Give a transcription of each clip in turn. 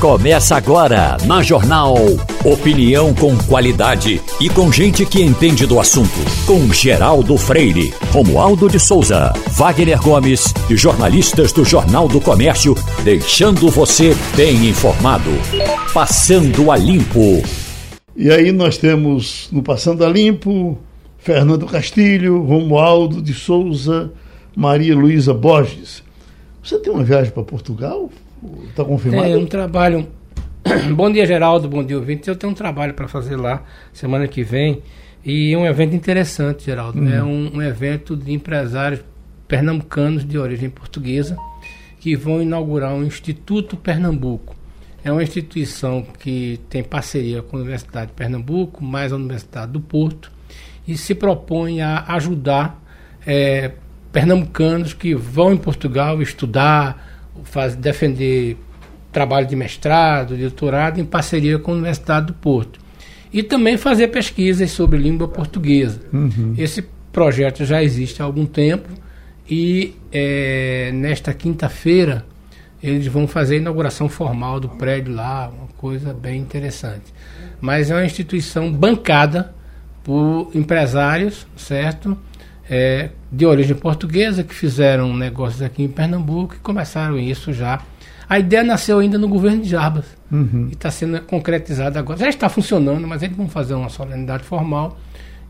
Começa agora na Jornal. Opinião com qualidade e com gente que entende do assunto. Com Geraldo Freire, Romualdo de Souza, Wagner Gomes e jornalistas do Jornal do Comércio, deixando você bem informado. Passando a Limpo. E aí nós temos no Passando a Limpo, Fernando Castilho, Romualdo de Souza, Maria Luísa Borges. Você tem uma viagem para Portugal? Está confirmado? Tem um trabalho. Bom dia, Geraldo. Bom dia, ouvinte. Eu tenho um trabalho para fazer lá semana que vem. E é um evento interessante, Geraldo. Uhum. É um, um, evento de empresários pernambucanos de origem portuguesa que vão inaugurar um Instituto Pernambuco. É uma instituição que tem parceria com a Universidade de Pernambuco, mais a Universidade do Porto, e se propõe a ajudar é, pernambucanos que vão em Portugal estudar, faz, defender trabalho de mestrado, de doutorado em parceria com a Universidade do Porto. E também fazer pesquisas sobre língua portuguesa. Uhum. Esse projeto já existe há algum tempo e é, nesta quinta-feira eles vão fazer a inauguração formal do prédio lá, uma coisa bem interessante. Mas é uma instituição bancada por empresários, certo? É, de origem portuguesa que fizeram negócios aqui em Pernambuco e começaram isso já. A ideia nasceu ainda no governo de Jarbas uhum. e está sendo concretizada agora. Já está funcionando, mas eles vão fazer uma solenidade formal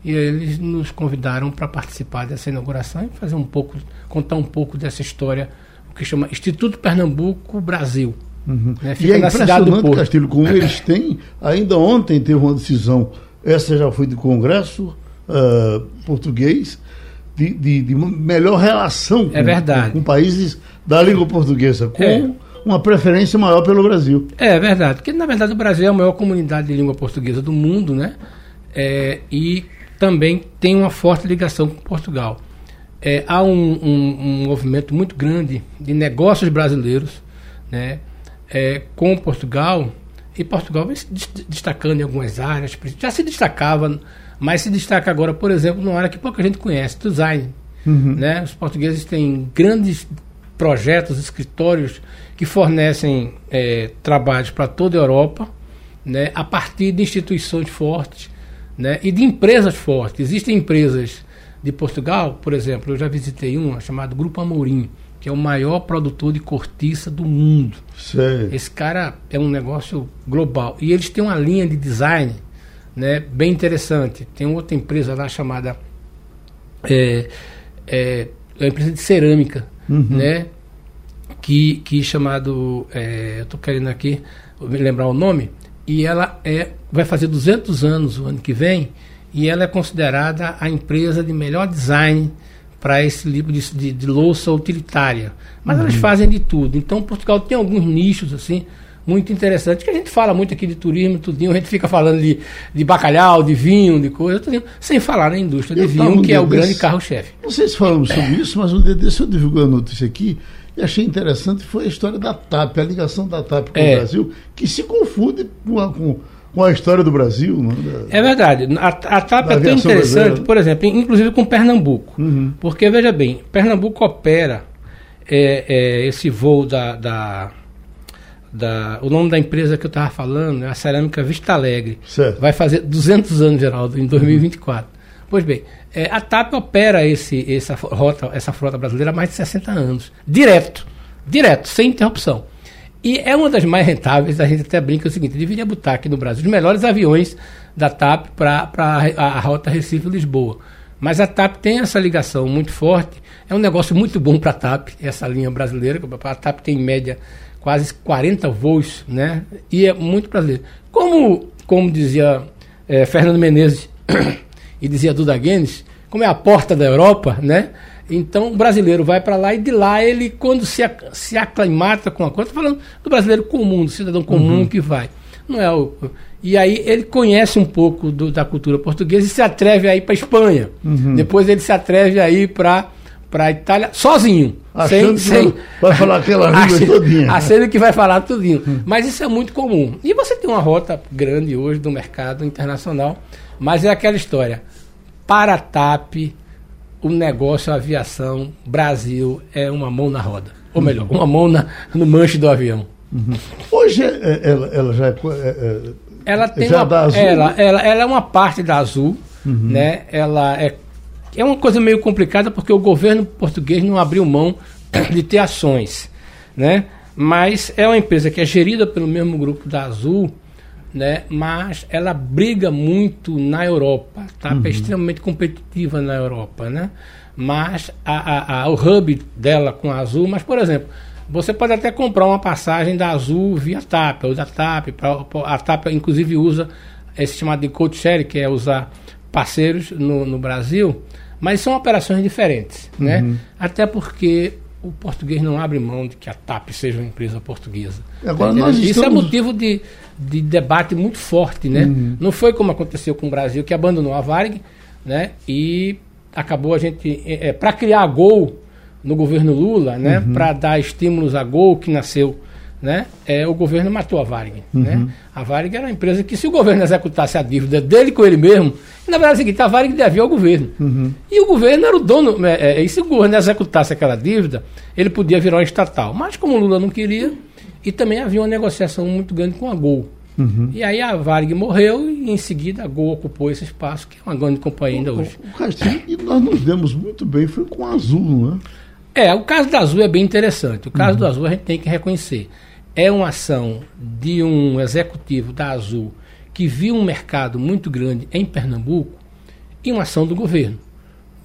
e eles nos convidaram para participar dessa inauguração e fazer um pouco, contar um pouco dessa história, o que chama Instituto Pernambuco Brasil. Uhum. Né? Fica e é na cidade do Porto. Castilho, como eles têm, ainda ontem teve uma decisão, essa já foi do Congresso uh, português, de, de, de melhor relação é verdade. com, países da língua portuguesa, com é. uma preferência maior pelo Brasil. É verdade, porque na verdade o Brasil é a maior comunidade de língua portuguesa do mundo, né? É, e também tem uma forte ligação com Portugal. É, há um, um, um, movimento muito grande de negócios brasileiros né, é, com Portugal, e Portugal vem se destacando em algumas áreas, já se destacava mas se destaca agora, por exemplo, numa área que pouca gente conhece, design. Uhum. Né? Os portugueses têm grandes projetos, escritórios que fornecem é, trabalhos para toda a Europa, né? a partir de instituições fortes né? e de empresas fortes. Existem empresas de Portugal, por exemplo, eu já visitei uma chamada Grupo Amorim, que é o maior produtor de cortiça do mundo. Sei. Esse cara é um negócio global. E eles têm uma linha de design né, bem interessante. Tem outra empresa lá chamada é, é, é uma empresa de cerâmica, uhum. né, que, que chamado, é, eu estou querendo aqui lembrar o nome, e ela é, vai fazer 200 anos o ano que vem, e ela é considerada a empresa de melhor design para esse tipo de, de, de, louça utilitária. Mas uhum. elas fazem de tudo. Então Portugal tem alguns nichos assim muito interessante, que a gente fala muito aqui de turismo, tudinho, a gente fica falando de, de bacalhau, de vinho, de coisa, tudinho, sem falar na indústria de eu vinho, que é o grande carro-chefe. Não sei se falamos sobre isso, mas um dia desse eu divulguei a notícia aqui e achei interessante, foi a história da TAP, a ligação da TAP com é. o Brasil, que se confunde com a, com, com a história do Brasil. Da, é verdade. A, a TAP é tão interessante, brasileira. por exemplo, inclusive com Pernambuco. Uhum. Porque, veja bem, Pernambuco opera é, é, esse voo da, da da, o nome da empresa que eu estava falando é a Cerâmica Vista Alegre. Certo. Vai fazer 200 anos, Geraldo, em 2024. Uhum. Pois bem, é, a TAP opera esse, essa, rota, essa frota brasileira há mais de 60 anos. Direto. Direto, sem interrupção. E é uma das mais rentáveis, a gente até brinca o seguinte, deveria botar aqui no Brasil os melhores aviões da TAP para a, a rota Recife-Lisboa. Mas a TAP tem essa ligação muito forte, é um negócio muito bom para a TAP, essa linha brasileira, a TAP tem em média quase 40 voos, né? E é muito brasileiro. Como, como dizia é, Fernando Menezes e dizia Duda Guedes, como é a porta da Europa, né? Então o brasileiro vai para lá e de lá ele, quando se, se aclimata com a coisa, falando do brasileiro comum, do cidadão comum uhum. que vai. Não é o, e aí ele conhece um pouco do, da cultura portuguesa e se atreve a ir para Espanha. Uhum. Depois ele se atreve a ir para para a Itália sozinho. Achando sem, sem, vai falar aquela língua todinha. Achando que vai falar tudinho. Hum. Mas isso é muito comum. E você tem uma rota grande hoje do mercado internacional, mas é aquela história. Para a TAP, o negócio, a aviação, Brasil, é uma mão na roda. Ou melhor, uma mão na, no manche do avião. Uhum. Hoje é, ela, ela já é, é, ela tem já uma, da Azul, ela, ela, ela é uma parte da Azul, uhum. né? Ela é é uma coisa meio complicada porque o governo português não abriu mão de ter ações, né? Mas é uma empresa que é gerida pelo mesmo grupo da Azul, né? Mas ela briga muito na Europa, tá? Uhum. É extremamente competitiva na Europa, né? Mas a, a, a, o hub dela com a Azul, mas por exemplo, você pode até comprar uma passagem da Azul via TAP, ou da TAP, pra, a TAP inclusive usa esse chamado de code share, que é usar parceiros no, no Brasil, mas são operações diferentes, né? uhum. né? Até porque o português não abre mão de que a TAP seja uma empresa portuguesa. Agora, nós estamos... Isso é motivo de, de debate muito forte, né? Uhum. Não foi como aconteceu com o Brasil, que abandonou a Varig, né? E acabou a gente... É, é para criar a Gol no governo Lula, né? Uhum. Para dar estímulos a Gol, que nasceu né, é, o governo matou a Varig. Uhum. Né? A Varig era uma empresa que, se o governo executasse a dívida dele com ele mesmo, na verdade é o seguinte, a Varig devia ao governo. Uhum. E o governo era o dono, é, é, e se o governo executasse aquela dívida, ele podia virar um estatal. Mas como o Lula não queria, e também havia uma negociação muito grande com a Gol. Uhum. E aí a Varig morreu e em seguida a Gol ocupou esse espaço, que é uma grande companhia ainda hoje. O, Castilho, e nós nos demos muito bem, foi com a Azul, né? É, o caso da Azul é bem interessante. O caso uhum. do Azul a gente tem que reconhecer é uma ação de um executivo da Azul que viu um mercado muito grande em Pernambuco e uma ação do governo.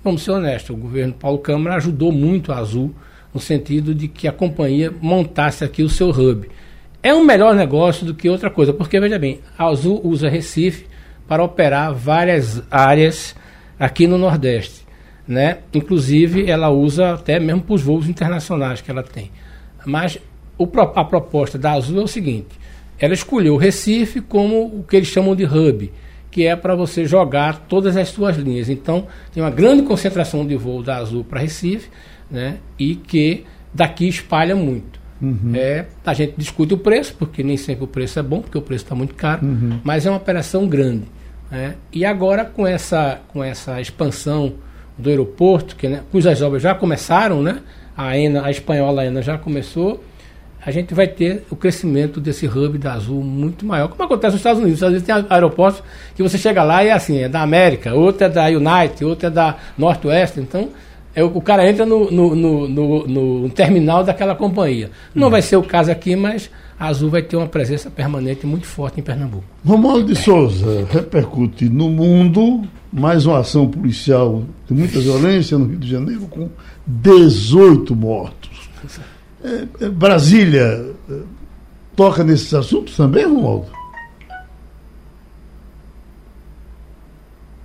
Vamos ser honestos, o governo Paulo Câmara ajudou muito a Azul no sentido de que a companhia montasse aqui o seu hub. É um melhor negócio do que outra coisa, porque veja bem, a Azul usa Recife para operar várias áreas aqui no Nordeste. Né? Inclusive, ela usa até mesmo para os voos internacionais que ela tem. Mas o, a proposta da Azul é o seguinte: ela escolheu o Recife como o que eles chamam de hub, que é para você jogar todas as suas linhas. Então, tem uma grande concentração de voo da Azul para Recife, né? E que daqui espalha muito. Uhum. É, a gente discute o preço, porque nem sempre o preço é bom, porque o preço está muito caro, uhum. mas é uma operação grande. Né? E agora, com essa, com essa expansão do aeroporto, que, né, cujas obras já começaram, né? a, ENA, a espanhola a ENA já começou, a gente vai ter o crescimento desse hub da Azul muito maior, como acontece nos Estados Unidos. Às vezes tem aeroportos que você chega lá e é assim, é da América, outro é da United, outro é da Northwest, então é, o cara entra no, no, no, no, terminal daquela companhia. Não uhum. vai ser o caso aqui, mas a Azul vai ter uma presença permanente muito forte em Pernambuco. Romualdo de Souza repercute no mundo mais uma ação policial de muita violência no Rio de Janeiro com 18 mortos. É, é, Brasília é, toca nesses assuntos também, Romualdo?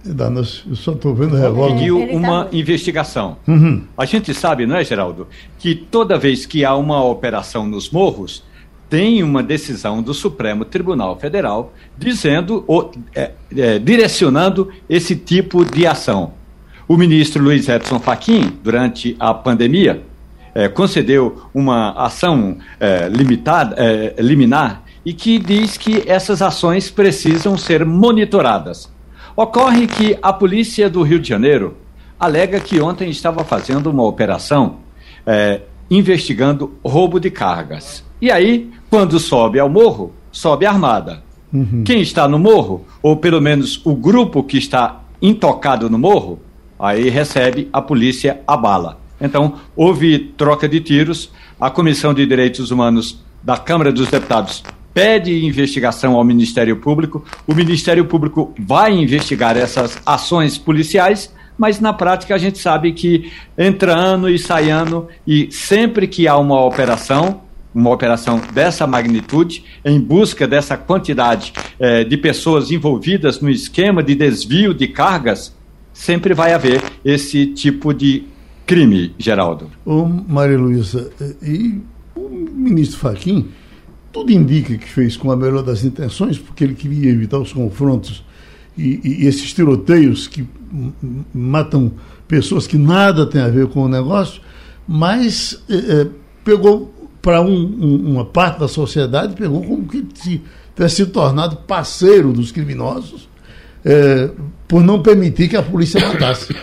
Eu só estou vendo revólver. Pediu uma investigação. Uhum. A gente sabe, não é, Geraldo, que toda vez que há uma operação nos morros, tem uma decisão do Supremo Tribunal Federal dizendo, ou, é, é, direcionando esse tipo de ação. O ministro Luiz Edson Fachin, durante a pandemia, é, concedeu uma ação é, limitada, é, liminar e que diz que essas ações precisam ser monitoradas. Ocorre que a polícia do Rio de Janeiro alega que ontem estava fazendo uma operação investigando roubo de cargas. E aí, quando sobe ao morro, sobe armada. Uhum. Quem está no morro, ou pelo menos o grupo que está intocado no morro, aí recebe a polícia a bala. Então, houve troca de tiros. A Comissão de Direitos Humanos da Câmara dos Deputados pede investigação ao Ministério Público. O Ministério Público vai investigar essas ações policiais, mas na prática a gente sabe que entra ano e sai ano, e sempre que há uma operação, uma operação dessa magnitude, em busca dessa quantidade eh, de pessoas envolvidas no esquema de desvio de cargas, sempre vai haver esse tipo de crime, Geraldo. Ô, Maria Luísa, e o ministro Faquim, tudo indica que fez com a melhor das intenções, porque ele queria evitar os confrontos e, e esses tiroteios que matam pessoas que nada tem a ver com o negócio, mas é, pegou para um, um, uma parte da sociedade, pegou como que se tivesse se tornado parceiro dos criminosos é, por não permitir que a polícia matasse.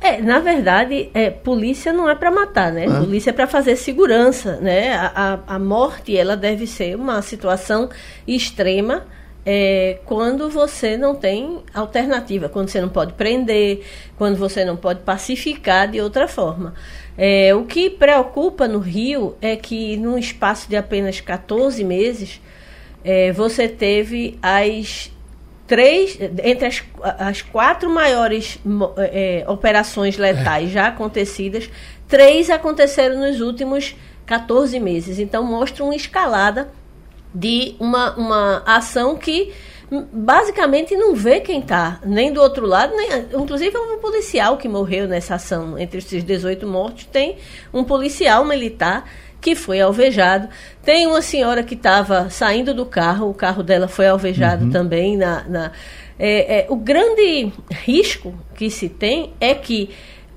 É, na verdade, é, polícia não é para matar, né? É. Polícia é para fazer segurança, né? A, a, a, morte, ela deve ser uma situação extrema é, quando você não tem alternativa, quando você não pode prender, quando você não pode pacificar de outra forma. É, o que preocupa no Rio é que, num espaço de apenas 14 meses, é, você teve as três, entre as, as quatro maiores é, operações letais é. já acontecidas, três aconteceram nos últimos 14 meses. Então, mostra uma escalada de uma, uma ação que basicamente não vê quem está, nem do outro lado, nem, inclusive é um policial que morreu nessa ação. Entre esses 18 mortos, tem um policial militar que foi alvejado. Tem uma senhora que estava saindo do carro, o carro dela foi alvejado uhum. também. Na, na é, é, o grande risco que se tem é que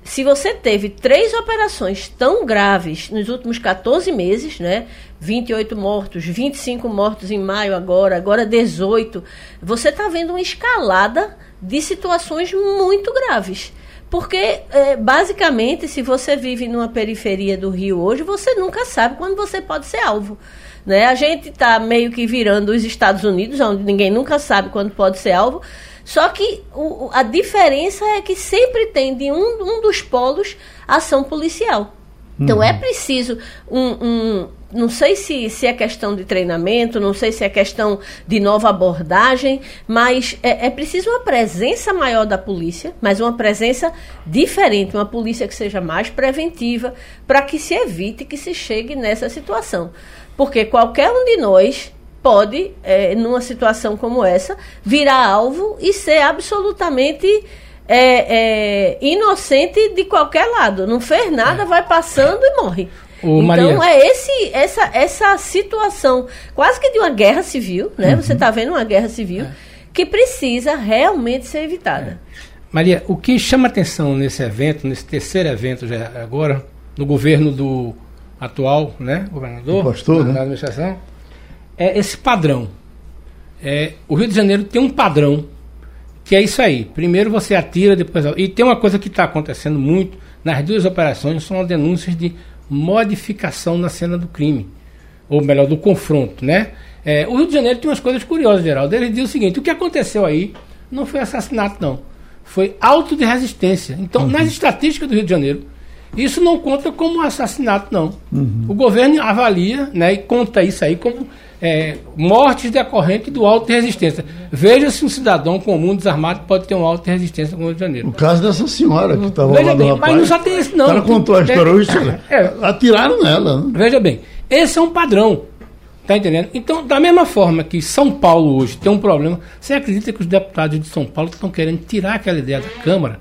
se você teve três operações tão graves nos últimos 14 meses, né? 28 mortos, 25 mortos em maio agora, agora 18, você está vendo uma escalada de situações muito graves. Porque, é, basicamente, se você vive numa periferia do Rio hoje, você nunca sabe quando você pode ser alvo. Né? A gente está meio que virando os Estados Unidos, onde ninguém nunca sabe quando pode ser alvo. Só que o, a diferença é que sempre tem de um, um dos polos ação policial. Então uhum. é preciso um, um, não sei se, se é questão de treinamento, não sei se é questão de nova abordagem, mas é, é preciso uma presença maior da polícia, mas uma presença diferente, uma polícia que seja mais preventiva, para que se evite que se chegue nessa situação. Porque qualquer um de nós pode, é, numa situação como essa, virar alvo e ser absolutamente é, é, inocente de qualquer lado. Não fez nada, vai passando e morre. Ô, então Maria. é esse, essa, essa situação quase que de uma guerra civil, né? Uhum. Você está vendo uma guerra civil é. que precisa realmente ser evitada. É. Maria, o que chama atenção nesse evento, nesse terceiro evento já agora, no governo do atual, né, governador, o pastor, né? da administração, é esse padrão. É, o Rio de Janeiro tem um padrão que é isso aí. Primeiro você atira, depois e tem uma coisa que está acontecendo muito nas duas operações são denúncias de modificação na cena do crime, ou melhor, do confronto, né? É, o Rio de Janeiro tem umas coisas curiosas, Geraldo. Ele diz o seguinte: o que aconteceu aí não foi assassinato, não. Foi auto de resistência. Então, uhum. nas estatísticas do Rio de Janeiro, isso não conta como assassinato, não. Uhum. O governo avalia né, e conta isso aí como é, mortes decorrentes do auto de resistência. Veja se um cidadão comum desarmado pode ter um auto de resistência no Rio de Janeiro. O caso dessa senhora que estava lá bem, Mas não só tem esse, não. Ela contou a história hoje. É, atiraram nela. Né? Veja bem, esse é um padrão. Tá entendendo? Então, da mesma forma que São Paulo hoje tem um problema, você acredita que os deputados de São Paulo estão querendo tirar aquela ideia da Câmara?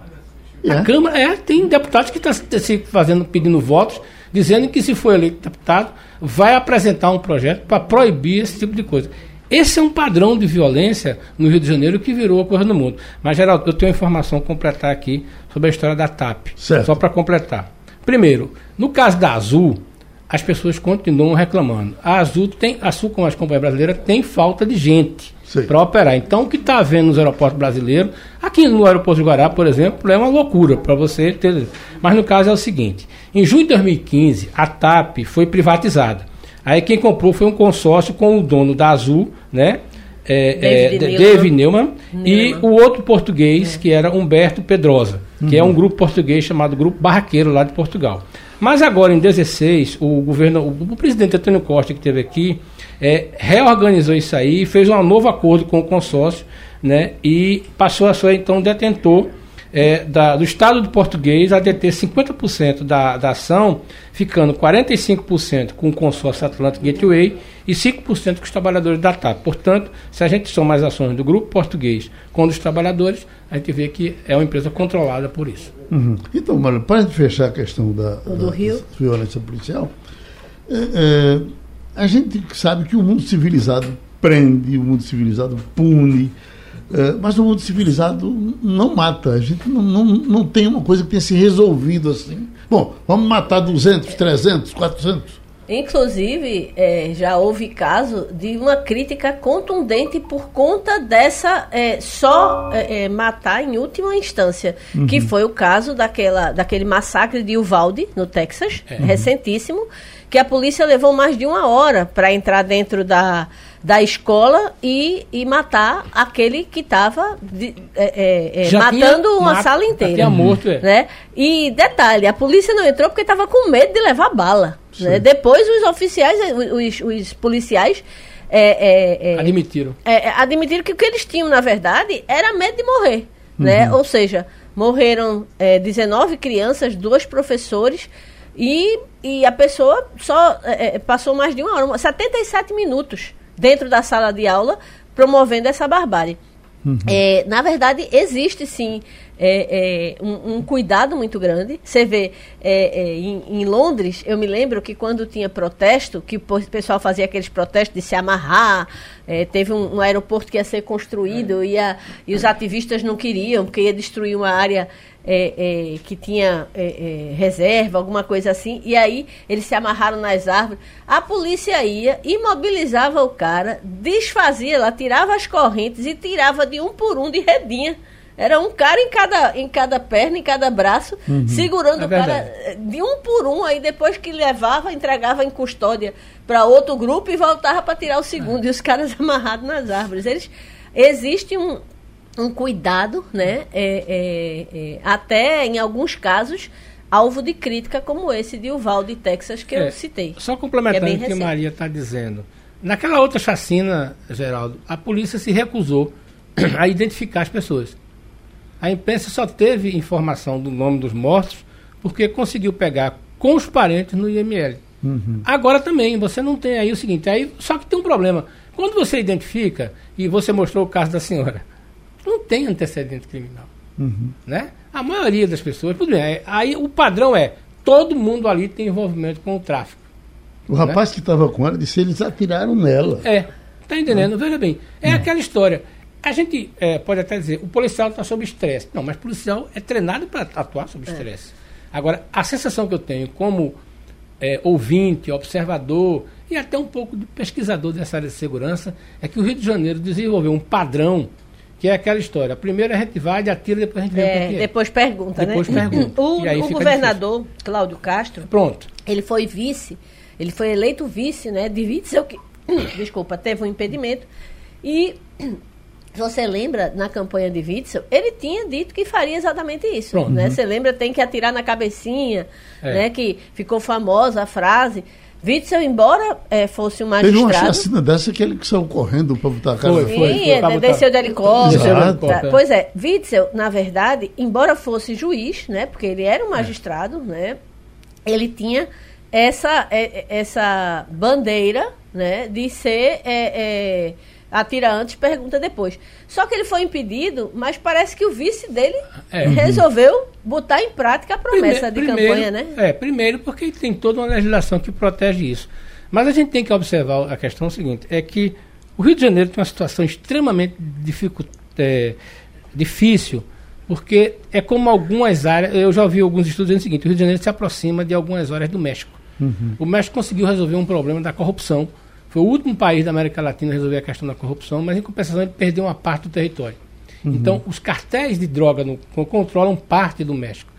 É. A Câmara, é, tem deputados que estão tá se fazendo, pedindo votos, dizendo que se for eleito deputado, vai apresentar um projeto para proibir esse tipo de coisa. Esse é um padrão de violência no Rio de Janeiro que virou a coisa no mundo. Mas, Geraldo, eu tenho uma informação a completar aqui sobre a história da TAP. Certo. Só para completar. Primeiro, no caso da Azul, as pessoas continuam reclamando. A Azul tem, a Azul, como as companhias brasileiras, tem falta de gente para operar. Então, o que está havendo nos aeroportos brasileiros, aqui no aeroporto de Guará, por exemplo, é uma loucura para você ter. Mas no caso é o seguinte: em junho de 2015, a TAP foi privatizada. Aí quem comprou foi um consórcio com o dono da Azul, né? É, David, é, David Neumann, Neumann, e o outro português, é. que era Humberto Pedrosa, que é um uhum. grupo português chamado Grupo Barraqueiro, lá de Portugal. Mas agora, em 16, o governo, o, o presidente Antônio Costa, que esteve aqui, é, reorganizou isso aí, fez um novo acordo com o consórcio, né, e passou a ser, então, detentor é, da, do Estado do português a deter 50% da, da ação, ficando 45% com o consórcio Atlantic Gateway e 5% com os trabalhadores da TAP. Portanto, se a gente soma as ações do grupo português com os trabalhadores, a gente vê que é uma empresa controlada por isso. Uhum. Então, Mário, para fechar a questão da, da violência policial, é, é, a gente sabe que o mundo civilizado prende, o mundo civilizado pune, é, mas o mundo civilizado não mata. A gente não, não, não tem uma coisa que tenha se resolvido assim. Bom, vamos matar 200, 300, 400. Inclusive, é, já houve caso de uma crítica contundente por conta dessa é, só é, matar em última instância, uhum. que foi o caso daquela, daquele massacre de Uvalde, no Texas, é. recentíssimo, que a polícia levou mais de uma hora para entrar dentro da, da escola e, e matar aquele que estava é, é, matando tinha, uma sala inteira. Tinha morto, é. Né? E detalhe, a polícia não entrou porque estava com medo de levar bala. Né? Depois os oficiais, os, os policiais é, é, é, admitiram. É, admitiram que o que eles tinham, na verdade, era medo de morrer. Né? Uhum. Né? Ou seja, morreram 19 crianças, dois professores e, e a pessoa só passou mais de uma hora, 77 minutos dentro da sala de aula promovendo essa barbárie. Uhum. É, na verdade, existe sim é, é, um, um, cuidado muito grande. Você vê é, é, em, em, Londres, eu me lembro que quando tinha protesto, que o pessoal fazia aqueles protestos de se amarrar, é, teve um, um, aeroporto que ia ser construído e, a, e os ativistas não queriam, porque ia destruir uma área é, é, que tinha é, é, reserva, alguma coisa assim, e aí eles se amarraram nas árvores. A polícia ia, imobilizava o cara, desfazia lá, tirava as correntes e tirava de um por um de redinha. Era um cara em cada, em cada perna, em cada braço, uhum. segurando é o cara eh, de um por um. Aí depois que levava, entregava em custódia para outro grupo e voltava para tirar o segundo. É. E os caras amarrados nas árvores. Eles, existe um, um cuidado, né? É, é, é, até em alguns casos alvo de crítica como esse de Uvalde, Texas, que eu é, citei. Só complementando o que a Maria está dizendo. Naquela outra chacina, Geraldo, a polícia se recusou a identificar as pessoas. A imprensa só teve informação do nome dos mortos porque conseguiu pegar com os parentes no IML. Uhum. Agora também, você não tem aí o seguinte, aí só que tem um problema. Quando você identifica, e você mostrou o caso da senhora, não tem antecedente criminal. Uhum. Né? A maioria das pessoas, tudo bem, é, aí o padrão é, todo mundo ali tem envolvimento com o tráfico. O rapaz né? que estava com ela disse eles atiraram nela. É, tá entendendo? Veja bem, é uhum. aquela história. A gente é, pode até dizer, o policial está sob estresse. Não, mas o policial é treinado para atuar sob é. estresse. É. Agora, a sensação que eu tenho como é, ouvinte, observador e até um pouco de pesquisador dessa área de segurança é que o Rio de Janeiro desenvolveu um padrão que é aquela história. Primeiro a gente vai, atira, depois a gente vê é, o que é. Depois pergunta, depois né? pergunta. O, o governador, difícil. Cláudio Castro, Pronto. ele foi vice, ele foi eleito vice, né, de Witzel, que, desculpa, teve um impedimento, e você lembra, na campanha de Witzel, ele tinha dito que faria exatamente isso. Pronto, né? Uhum. Você lembra, tem que atirar na cabecinha, é. né, que ficou famosa a frase. Witzel, embora é, fosse um magistrado... Teve uma chacina dessa que ele que saiu correndo para botar a cara. Foi, foi, foi, Sim, foi, desceu de helicóptero. Tá. Pois é, Witzel, na verdade, embora fosse juiz, né, porque ele era um é. magistrado, é. né, ele tinha essa, é, essa bandeira né, de ser... É, é, atira antes, pergunta depois. Só que ele foi impedido, mas parece que o vice dele é. resolveu botar em prática a promessa de primeiro, campanha, né? É, primeiro porque tem toda uma legislação que protege isso. Mas a gente tem que observar a questão seguinte, é que o Rio de Janeiro tem uma situação extremamente dificu é, difícil, porque é como algumas áreas, eu já ouvi alguns estudos dizendo o seguinte, o Rio de Janeiro se aproxima de algumas áreas do México. Uhum. O México conseguiu resolver um problema da corrupção foi o último país da América Latina a resolver a questão da corrupção, mas em compensação ele perdeu uma parte do território. Uhum. Então, os cartéis de droga no, controlam parte do México.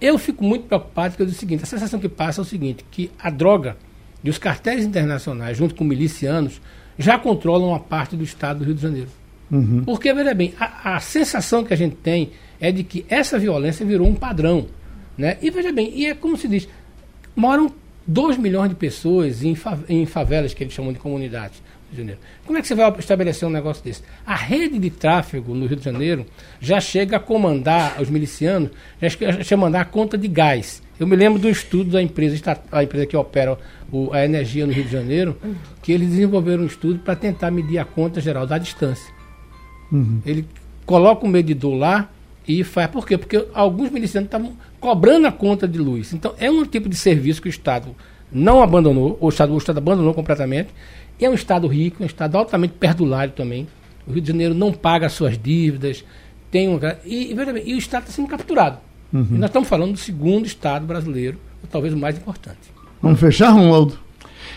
Eu fico muito preocupado porque eu digo o seguinte: a sensação que passa é o seguinte, que a droga e os cartéis internacionais, junto com milicianos, já controlam uma parte do estado do Rio de Janeiro. Uhum. Porque, veja bem, a, a, sensação que a gente tem é de que essa violência virou um padrão. Né? E veja bem, e é como se diz, moram 2 milhões de pessoas em, em favelas que eles chamam de comunidades. Rio de Janeiro. Como é que você vai estabelecer um negócio desse? A rede de tráfego no Rio de Janeiro já chega a comandar os milicianos, já chega a mandar a conta de gás. Eu me lembro do estudo da empresa, a empresa que opera o, a energia no Rio de Janeiro, que eles desenvolveram um estudo para tentar medir a conta geral da distância. Uhum. Ele coloca o medidor lá e faz. Por quê? Porque alguns milicianos estavam cobrando a conta de luz. Então, é um tipo de serviço que o Estado não abandonou, o Estado, o Estado abandonou completamente. E é um Estado rico, um Estado altamente perdulário também. O Rio de Janeiro não paga as suas dívidas. Tem um, e, e, e o Estado está sendo capturado. Uhum. E nós estamos falando do segundo Estado brasileiro, talvez o mais importante. Vamos fechar, Romualdo?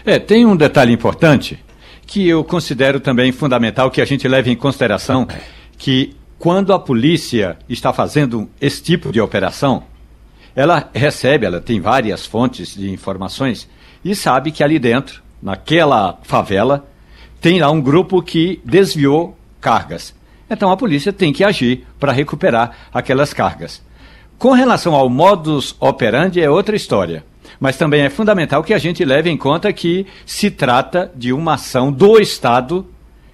É, tem um detalhe importante que eu considero também fundamental que a gente leve em consideração que quando a polícia está fazendo esse tipo de operação, ela recebe, ela tem várias fontes de informações e sabe que ali dentro, naquela favela, tem lá um grupo que desviou cargas. Então a polícia tem que agir para recuperar aquelas cargas. Com relação ao modus operandi é outra história. Mas também é fundamental que a gente leve em conta que se trata de uma ação do Estado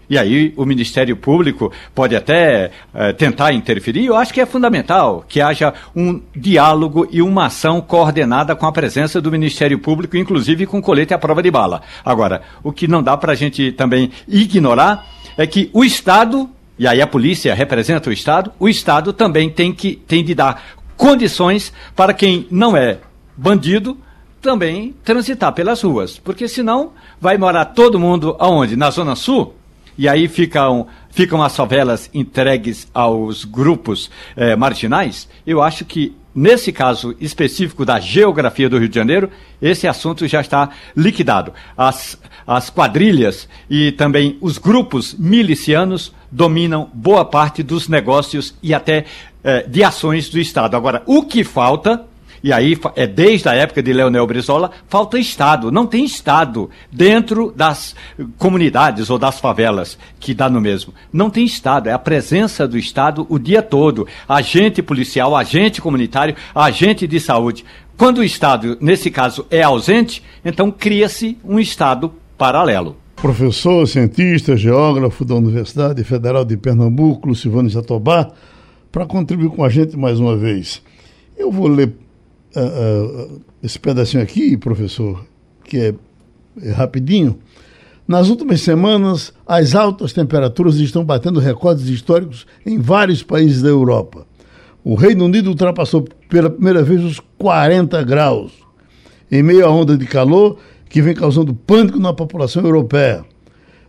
e aí o Ministério Público pode até uh, tentar interferir. Eu acho que é fundamental que haja um diálogo e uma ação coordenada com a presença do Ministério Público, inclusive com colete à prova de bala. Agora, o que não dá para a gente também ignorar é que o Estado, e aí a polícia representa o Estado, o Estado também tem, que, tem de dar condições para quem não é bandido também transitar pelas ruas. Porque senão vai morar todo mundo aonde? Na Zona Sul? E aí ficam, ficam as favelas entregues aos grupos eh, marginais, eu acho que, nesse caso específico da geografia do Rio de Janeiro, esse assunto já está liquidado. As, as quadrilhas e também os grupos milicianos dominam boa parte dos negócios e até eh, de ações do Estado. Agora, o que falta e aí é desde a época de Leonel Brizola, falta Estado. Não tem Estado dentro das comunidades ou das favelas, que dá no mesmo. Não tem Estado, é a presença do Estado o dia todo. Agente policial, agente comunitário, agente de saúde. Quando o Estado, nesse caso, é ausente, então cria-se um Estado paralelo. Professor, cientista, geógrafo da Universidade Federal de Pernambuco, Lucivano Jatobá, para contribuir com a gente mais uma vez. Eu vou ler uh, esse pedacinho aqui, professor, que é, é rapidinho. Nas últimas semanas, as altas temperaturas estão batendo recordes históricos em vários países da Europa. O Reino Unido ultrapassou pela primeira vez os 40 graus, em meio à onda de calor que vem causando pânico na população europeia.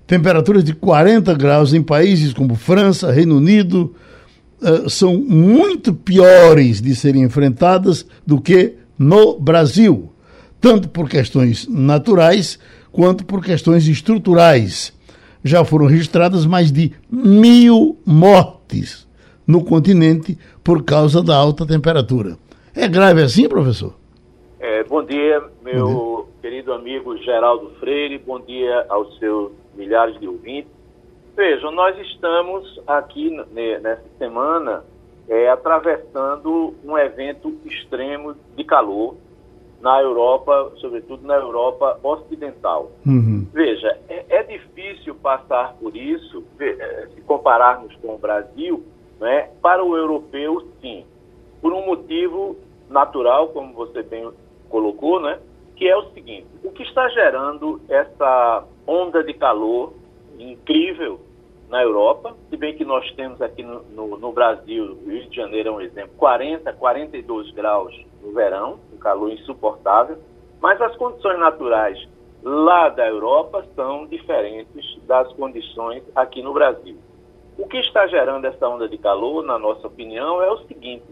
Temperaturas de 40 graus em países como França, Reino Unido, uh, são muito piores de serem enfrentadas do que no Brasil, tanto por questões naturais quanto por questões estruturais. Já foram registradas mais de mil mortes no continente por causa da alta temperatura. É grave assim, professor? É, bom dia, meu bom dia. querido amigo Geraldo Freire, bom dia aos seus milhares de ouvintes. Vejam, nós estamos aqui nessa semana é, atravessando um evento extremo de calor na Europa, sobretudo na Europa Ocidental. Uhum. Veja, é, é, difícil passar por isso, é, se compararmos com o Brasil, né, para o europeu, sim, por um motivo natural, como você bem colocou, né, que é o seguinte: o que está gerando essa onda de calor incrível na Europa, se bem que nós temos aqui no, no, no, Brasil, Rio de Janeiro é um exemplo, 40, 42 graus no verão, um calor insuportável, mas as condições naturais lá da Europa são diferentes das condições aqui no Brasil. O que está gerando essa onda de calor, na nossa opinião, é o seguinte: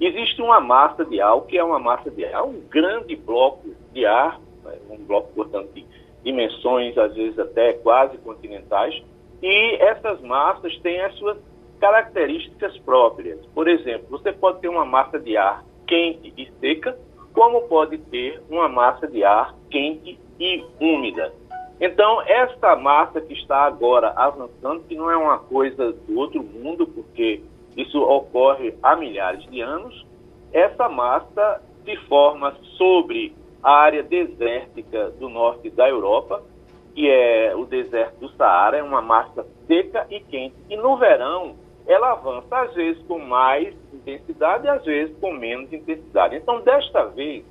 existe uma massa de ar, o que é uma massa de ar? Um grande bloco de ar, né, um bloco, portanto, de dimensões, às vezes até quase continentais, e essas massas têm as suas características próprias. Por exemplo, você pode ter uma massa de ar quente e seca, como pode ter uma massa de ar quente e úmida. Então, esta massa que está agora avançando, que não é uma coisa do outro mundo, porque isso ocorre há milhares de anos, essa massa se forma sobre a área desértica do norte da Europa, que é o deserto do Saara, é uma massa seca e quente. E no verão, ela avança, às vezes com mais intensidade às vezes com menos intensidade. Então, desta vez,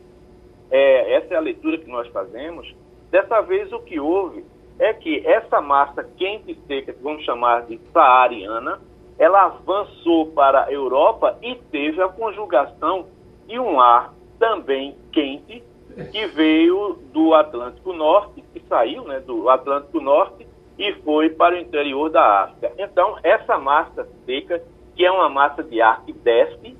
é, essa é a leitura que nós fazemos, dessa vez o que houve é que essa massa quente e seca, que vamos chamar de saariana, ela avançou para a Europa e teve a conjugação de um ar também quente que veio do Atlântico Norte, que saiu né, do Atlântico Norte e foi para o interior da África. Então, essa massa seca, que é uma massa de ar que desce,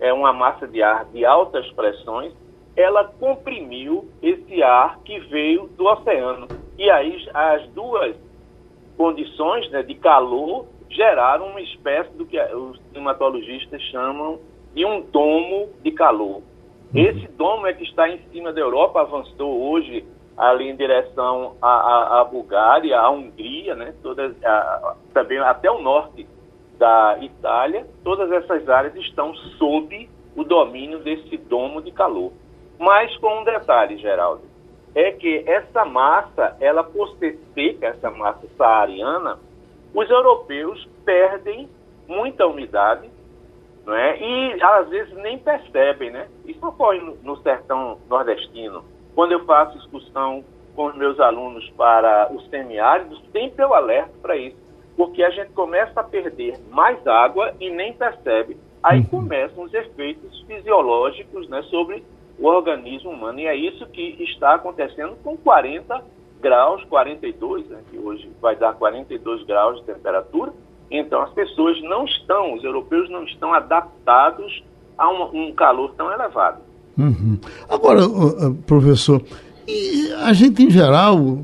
é uma massa de ar de altas pressões, ela comprimiu esse ar que veio do oceano. E aí as duas condições né, de calor geraram uma espécie do que os climatologistas chamam de um domo de calor. Uhum. Esse domo é que está em cima da Europa, avançou hoje ali em direção à, à, Bulgária, à Hungria, né, todas, também até o norte da Itália, todas essas áreas estão sob o domínio desse domo de calor. Mas com um detalhe, Geraldo, é que essa massa, ela por ser seca, essa massa saariana, os europeus perdem muita umidade, não é? E às vezes nem percebem, né? Isso ocorre no, no sertão nordestino. Quando eu faço excursão com os meus alunos para os semiáridos, sempre eu alerto para isso, porque a gente começa a perder mais água e nem percebe. Aí uhum. começam os efeitos fisiológicos né, sobre o organismo humano. E é isso que está acontecendo com 40 graus, 42, né, que hoje vai dar 42 graus de temperatura. Então as pessoas não estão, os europeus não estão adaptados a um, um calor tão elevado. Uhum. Agora, professor, a gente em geral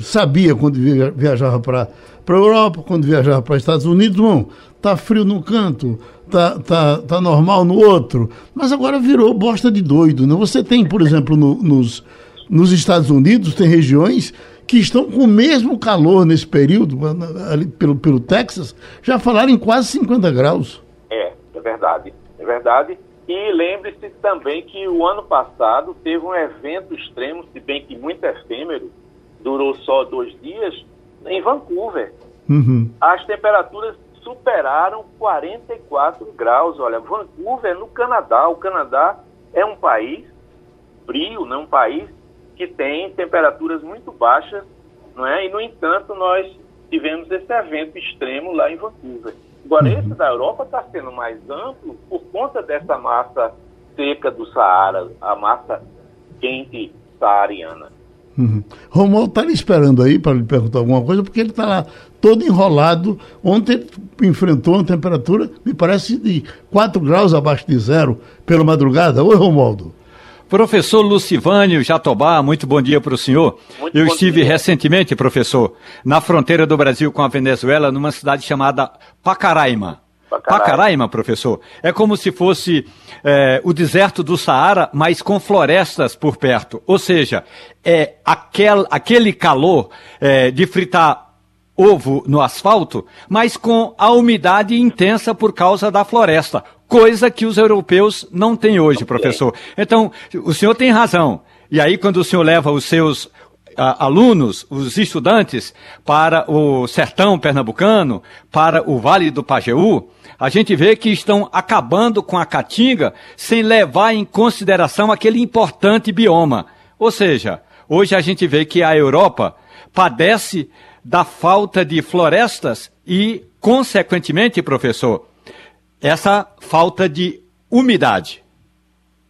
sabia quando viajava para para a Europa, quando viajava para os Estados Unidos, bom, tá frio num canto, tá, tá, tá normal no outro, mas agora virou bosta de doido. Né? Você tem, por exemplo, no, nos, nos Estados Unidos, tem regiões que estão com o mesmo calor nesse período, ali pelo, pelo Texas, já falaram em quase 50 graus. É, é verdade, é verdade. E lembre-se também que o ano passado teve um evento extremo, se bem que muito efêmero, durou só dois dias, em Vancouver. Uhum. As temperaturas superaram 44 graus. Olha, Vancouver no Canadá. O Canadá é um país frio, não é um país que tem temperaturas muito baixas, não é? E no entanto nós tivemos esse evento extremo lá em Vancouver. Agora uhum. esse da Europa está sendo mais amplo por conta dessa massa seca do Saara, a massa quente saariana. Uhum. Romualdo está lhe esperando aí para lhe perguntar alguma coisa, porque ele está lá todo enrolado. Ontem enfrentou uma temperatura, me parece, de 4 graus abaixo de zero pela madrugada. Oi, Romualdo. Professor Lucivânio Jatobá, muito bom dia para o senhor. Muito Eu estive dia. recentemente, professor, na fronteira do Brasil com a Venezuela, numa cidade chamada Pacaraima. Pacaraima, Pacaraima professor. É como se fosse é, o deserto do Saara, mas com florestas por perto. Ou seja, é aquel, aquele calor é, de fritar ovo no asfalto, mas com a umidade intensa por causa da floresta, coisa que os europeus não têm hoje, professor. Então, o senhor tem razão. E aí, quando o senhor leva os seus alunos, os estudantes, para o sertão pernambucano, para o Vale do Pajeú, a gente vê que estão acabando com a caatinga sem levar em consideração aquele importante bioma. Ou seja, hoje a gente vê que a Europa padece da falta de florestas e, consequentemente, professor, essa falta de umidade.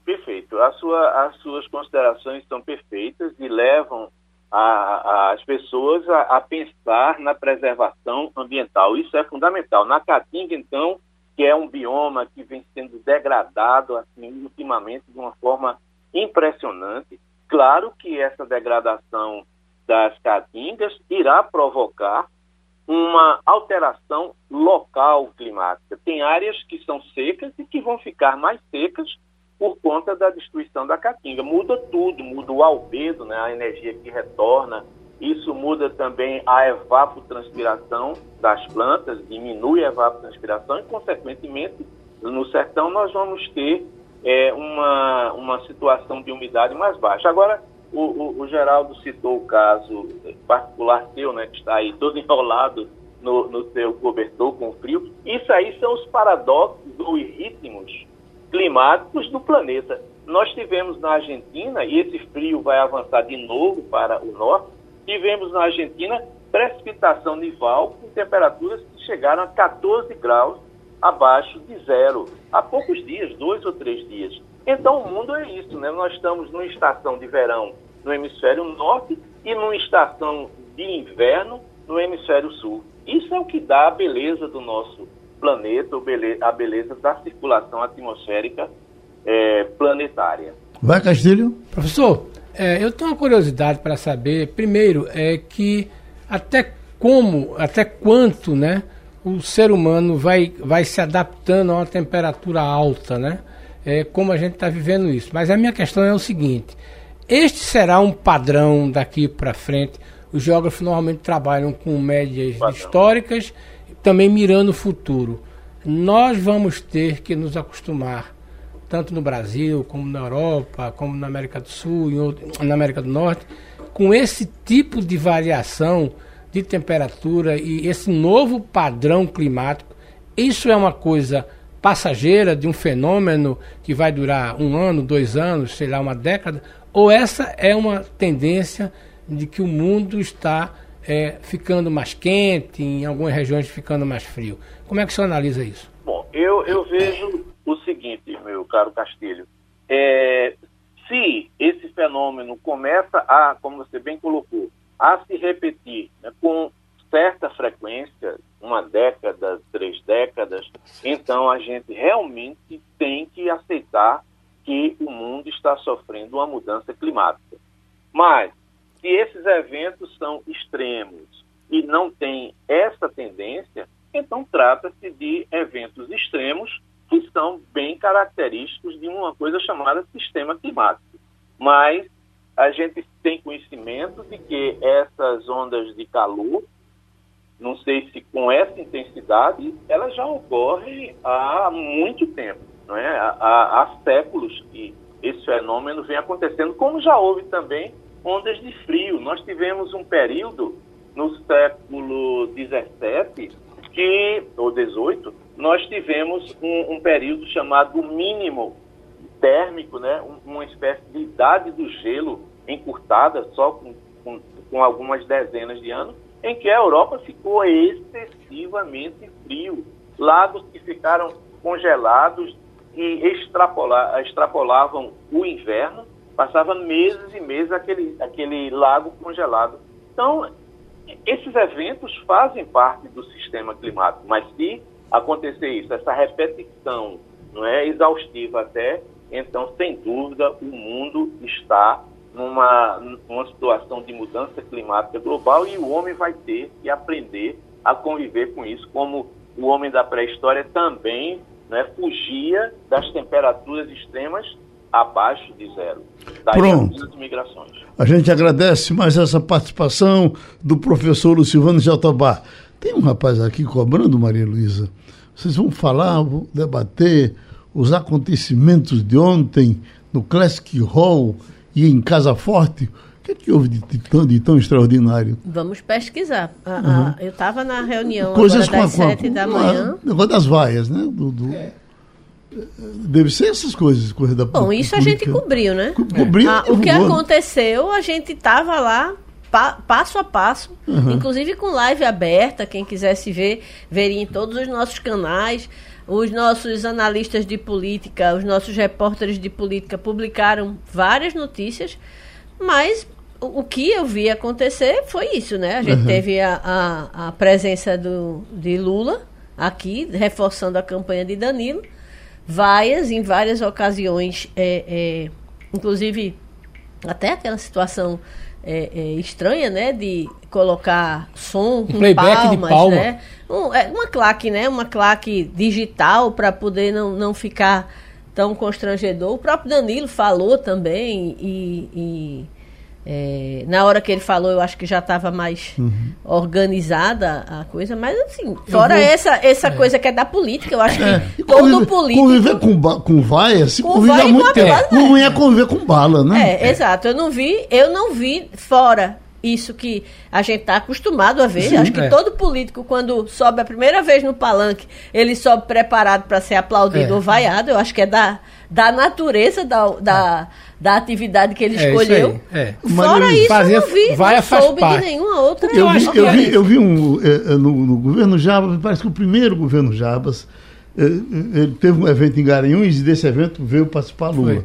Perfeito. Sua, as suas considerações são perfeitas e levam a, a, as pessoas a, a, pensar na preservação ambiental. Isso é fundamental. Na Caatinga, então, que é um bioma que vem sendo degradado assim, ultimamente de uma forma impressionante, claro que essa degradação das caatingas irá provocar uma alteração local climática. Tem áreas que são secas e que vão ficar mais secas por conta da destruição da caatinga. Muda tudo, muda o albedo, né, a energia que retorna. Isso muda também a evapotranspiração das plantas, diminui a evapotranspiração e, consequentemente, no sertão nós vamos ter é, uma, uma situação de umidade mais baixa. Agora, o, o, Geraldo citou o caso particular seu, né, que está aí todo enrolado no, no seu cobertor com frio. Isso aí são os paradoxos ou ritmos climáticos do planeta. Nós tivemos na Argentina, e esse frio vai avançar de novo para o norte, tivemos na Argentina precipitação nival com temperaturas que chegaram a 14 graus abaixo de zero há poucos dias, dois ou três dias. Então o mundo é isso, né? Nós estamos numa estação de verão no hemisfério norte e numa estação de inverno no hemisfério sul. Isso é o que dá a beleza do nosso planeta, a beleza da circulação atmosférica é, planetária. Vai, Castilho. Professor, é, eu tenho uma curiosidade para saber, primeiro, é que até como, até quanto, né, o ser humano vai, vai se adaptando a uma temperatura alta, né? É, como a gente está vivendo isso. Mas a minha questão é o seguinte: este será um padrão daqui para frente. Os geógrafos normalmente trabalham com médias padrão. históricas, também mirando o futuro. Nós vamos ter que nos acostumar, tanto no Brasil, como na Europa, como na América do Sul, outro, na América do Norte, com esse tipo de variação de temperatura e esse novo padrão climático, isso é uma coisa passageira de um fenômeno que vai durar um ano, dois anos, sei lá, uma década, ou essa é uma tendência de que o mundo está é, ficando mais quente, em algumas regiões ficando mais frio. Como é que você analisa isso? Bom, eu, eu vejo o seguinte, meu caro Castilho. É, se esse fenômeno começa a, como você bem colocou, a se repetir né, com certa frequência, uma década, três décadas, então a gente realmente tem que aceitar que o mundo está sofrendo uma mudança climática. Mas, se esses eventos são extremos e não tem essa tendência, então trata-se de eventos extremos que são bem característicos de uma coisa chamada sistema climático. Mas a gente tem conhecimento de que essas ondas de calor, não sei se com essa intensidade, elas já ocorrem há muito tempo, não é? há, há séculos que esse fenômeno vem acontecendo, como já houve também ondas de frio. Nós tivemos um período no século XVII que, ou XVIII, nós tivemos um, um período chamado mínimo térmico, né, uma espécie de idade do gelo encurtada, só com, com, com algumas dezenas de anos, em que a Europa ficou excessivamente frio. Lagos que ficaram congelados e extrapola, extrapolavam o inverno, passava meses e meses aquele, aquele lago congelado. Então, esses eventos fazem parte do sistema climático, mas se acontecer isso, essa repetição não é exaustiva até, então, sem dúvida, o mundo está numa, numa situação de mudança climática global e o homem vai ter que aprender a conviver com isso, como o homem da pré-história também né, fugia das temperaturas extremas abaixo de zero. Daí Pronto. migrações. A gente agradece mais essa participação do professor Silvano Jatobá. Tem um rapaz aqui cobrando, Maria Luísa. Vocês vão falar, vão debater os acontecimentos de ontem no Classic Hall e em Casa Forte. O que, é que houve de, de, tão, de tão extraordinário? Vamos pesquisar. A, uhum. eu estava na reunião Coisas agora das sete da manhã. Negócio das vaias, né? Do, do... É. Deve ser essas coisas, coisa da Bom, isso a gente cobriu, né? Co cobriu. Ah, o que aconteceu, a gente estava lá pa passo a passo, uhum. inclusive com live aberta, quem quisesse ver, veria em todos os nossos canais. Os nossos analistas de política, os nossos repórteres de política publicaram várias notícias, mas o, que eu vi acontecer foi isso, né? A gente uhum. teve a, a, a, presença do, de Lula aqui, reforçando a campanha de Danilo, vaias em várias ocasiões, é, é, inclusive até aquela situação é, é, estranha, né? De colocar som com playback palmas, de palma. né? Um, é, uma claque, né? Uma claque digital para poder não, não ficar tão constrangedor. O próprio Danilo falou também e, e é, na hora que ele falou, eu acho que já estava mais uhum. organizada a coisa, mas assim, fora vou... essa, essa é. coisa que é da política, eu acho que é. todo conviver, político. Conviver com, com vaia, se convive há muito tempo. Bala, não é conviver com bala, né? É, exato. Eu não vi, eu não vi fora isso que a gente está acostumado a ver. Sim, Acho que é. todo político, quando sobe a primeira vez no palanque, ele sobe preparado para ser aplaudido é. ou vaiado. Eu acho que é da, da natureza da, da, da atividade que ele é escolheu. É. Fora isso, Fazia, eu não vi, vai não soube parte. de nenhuma outra. Eu, vi, eu, vi, eu vi um, é, no, no, governo Jabas, parece que o primeiro governo Jabas, ele teve um evento em Garanhuns e desse evento veio participar Lula.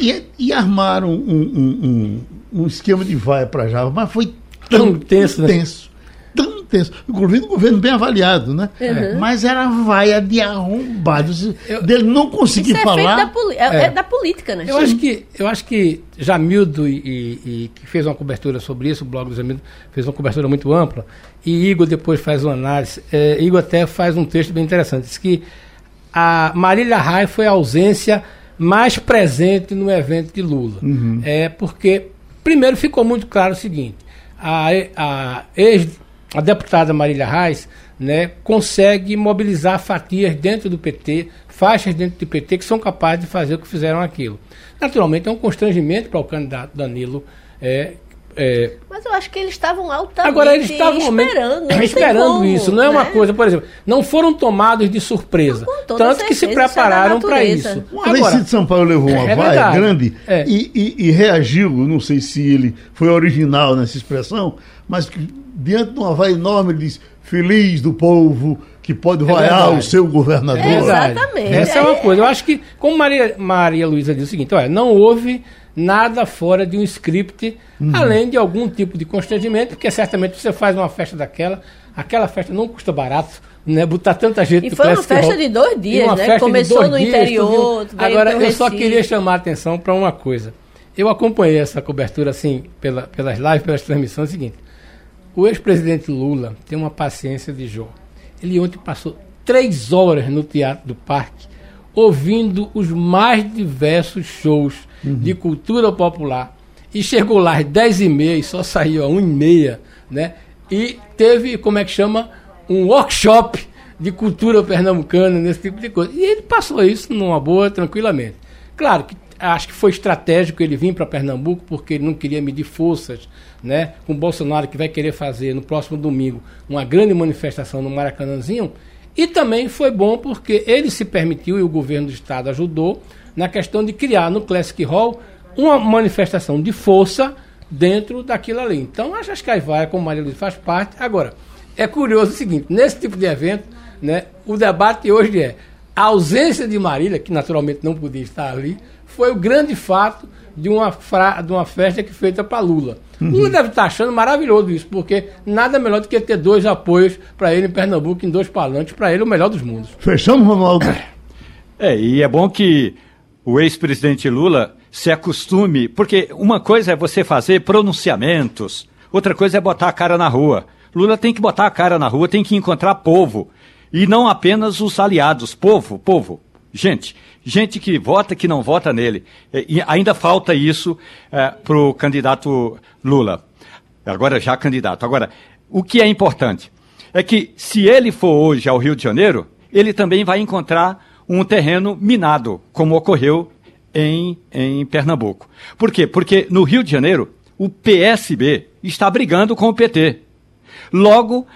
E, e, armaram um, um, um, um, esquema de vaia para Java, mas foi tão, tão tenso, né? tenso, tão tenso. Inclusive um governo bem avaliado, né? Uhum. Mas era vaia de arrombados. Eu, dele não conseguir Isso falar. É, da, é, é. da política, né? Eu acho que, eu acho que Jamildo, e, e, que fez uma cobertura sobre isso, o blog do Jamildo fez uma cobertura muito ampla, e Igor depois faz uma análise. É, Igor até faz um texto bem interessante. Diz que a Marília Rai foi a ausência mais presente no evento de Lula. Uhum. É porque, primeiro, ficou muito claro o seguinte: a, a, ex, a deputada Marília Reis né, consegue mobilizar fatias dentro do PT, faixas dentro do PT que são capazes de fazer o que fizeram aquilo. Naturalmente, é um constrangimento para o candidato Danilo é, é... Mas eu acho que eles estavam altamente Agora, eles estavam esperando. esperando como, isso. Não é uma né? coisa, por exemplo, não foram tomados de surpresa. Tanto certeza, que se é prepararam para isso. Uma Agora, vez de São Paulo levou uma é vaia grande é. e, e, e, reagiu, não sei se ele foi original nessa expressão, mas que, diante de uma vaia enorme, ele disse: Feliz do povo que pode é vaiar o seu governador. É exatamente. Essa é uma coisa. Eu acho que, como Maria, Maria Luísa disse o seguinte: olha, não houve nada fora de um script, uhum. além de algum tipo de constrangimento, porque certamente você faz uma festa daquela, aquela festa não custa barato, né? Botar tanta gente E foi uma festa de dois dias, né? Começou no dias, interior. Agora, eu só queria chamar a atenção para uma coisa. Eu acompanhei essa cobertura assim, pela, pelas lives, pelas transmissões, é o seguinte. O ex-presidente Lula tem uma paciência de Jó. Ele ontem passou três horas no Teatro do Parque, ouvindo os mais diversos shows uhum. de cultura popular. E chegou lá às 10h30 e só saiu às 1h30, né? E teve, como é que chama? Um workshop de cultura pernambucana, nesse tipo de coisa. E ele passou isso numa boa, tranquilamente. Claro que acho que foi estratégico ele vir para Pernambuco, porque ele não queria medir forças né, com o Bolsonaro, que vai querer fazer no próximo domingo uma grande manifestação no Maracanãzinho. E também foi bom porque ele se permitiu, e o governo do estado ajudou, na questão de criar no Classic Hall uma manifestação de força dentro daquilo ali. Então, a Caivaia, como Maria Luiz, faz parte. Agora, é curioso o seguinte: nesse tipo de evento, né, o debate hoje é a ausência de Marília, que naturalmente não podia estar ali, foi o grande fato de uma, fra... de uma festa que feita para Lula. Uhum. Lula deve estar achando maravilhoso isso, porque nada melhor do que ter dois apoios para ele em Pernambuco, em dois palantes, para ele o melhor dos mundos. Fechamos, Ronaldo? É, e é bom que o ex-presidente Lula se acostume, porque uma coisa é você fazer pronunciamentos, outra coisa é botar a cara na rua. Lula tem que botar a cara na rua, tem que encontrar povo. E não apenas os aliados. Povo, povo. Gente, gente que vota, que não vota nele. E ainda falta isso é, para o candidato Lula. Agora já candidato. Agora, o que é importante é que se ele for hoje ao Rio de Janeiro, ele também vai encontrar um terreno minado, como ocorreu em, em Pernambuco. Por quê? Porque no Rio de Janeiro, o PSB está brigando com o PT. Logo,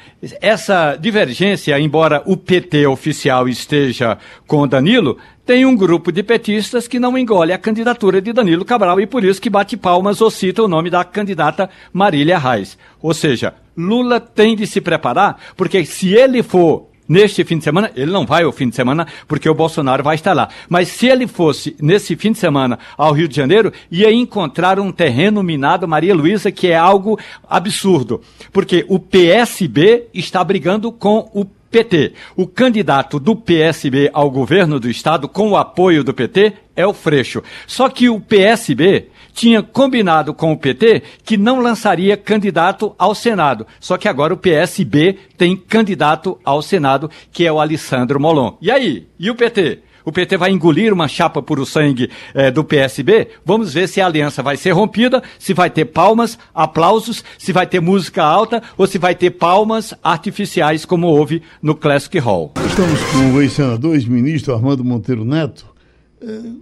essa divergência, embora o PT oficial esteja com Danilo, tem um grupo de petistas que não engole a candidatura de Danilo Cabral e por isso que bate palmas ou cita o nome da candidata Marília Reis. Ou seja, Lula tem de se preparar, porque se ele for neste fim de semana, ele não vai ao fim de semana porque o Bolsonaro vai estar lá. Mas se ele fosse nesse fim de semana ao Rio de Janeiro, ia encontrar um terreno minado Maria Luísa, que é algo absurdo. Porque o PSB está brigando com o PT. O candidato do PSB ao governo do estado, com o apoio do PT, é o Freixo. Só que o PSB tinha combinado com o PT que não lançaria candidato ao Senado. Só que agora o PSB tem candidato ao Senado, que é o Alessandro Molon. E aí? E o PT? o PT vai engolir uma chapa por o sangue eh, do PSB. Vamos ver se a aliança vai ser rompida, se vai ter palmas, aplausos, se vai ter música alta ou se vai ter palmas artificiais, como houve no Classic Hall. Estamos com o ex-senador, ex-ministro Armando Monteiro Neto,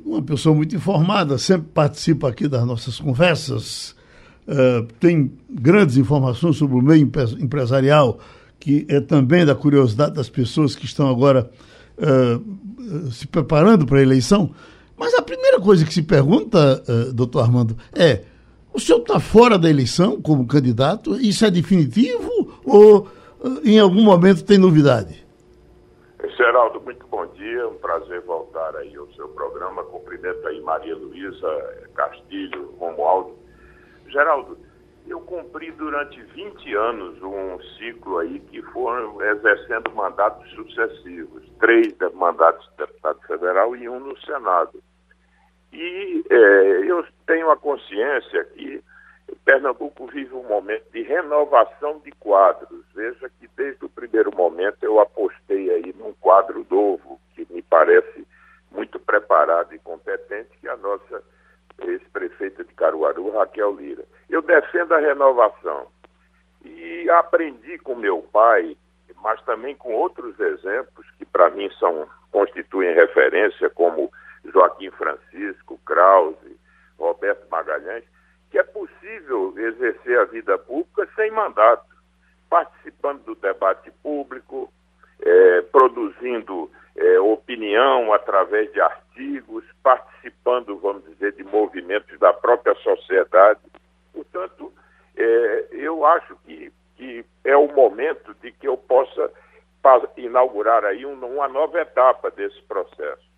uma pessoa muito informada, sempre participa aqui das nossas conversas, uh, tem grandes informações sobre o meio empresarial, que é também da curiosidade das pessoas que estão agora uh, se preparando para a eleição. Mas a primeira coisa que se pergunta, doutor Armando, é: o senhor está fora da eleição como candidato? Isso é definitivo ou em algum momento tem novidade? Geraldo, muito bom dia. Um prazer voltar aí ao seu programa. Cumprimento aí Maria Luísa Castilho, Romualdo. Geraldo, Eu cumpri durante 20 anos um ciclo aí que foram exercendo mandatos sucessivos, três mandatos de deputado federal e um no Senado. E é, eu tenho a consciência que Pernambuco vive um momento de renovação de quadros. Veja que desde o primeiro momento eu apostei aí num quadro novo, que me parece muito preparado e competente, que é a nossa ex-prefeita de Caruaru, Raquel Lira. Eu defendo a renovação. E aprendi com meu pai, mas também com outros exemplos que para mim são constituem referência, como Joaquim Francisco, Krause, Roberto Magalhães, que é possível exercer a vida pública sem mandato, participando do debate público, é, produzindo é, opinião através de artigos, participando, vamos dizer, de movimentos da própria sociedade. Portanto, é, eu acho que, que é o momento de que eu possa inaugurar aí uma nova etapa desse processo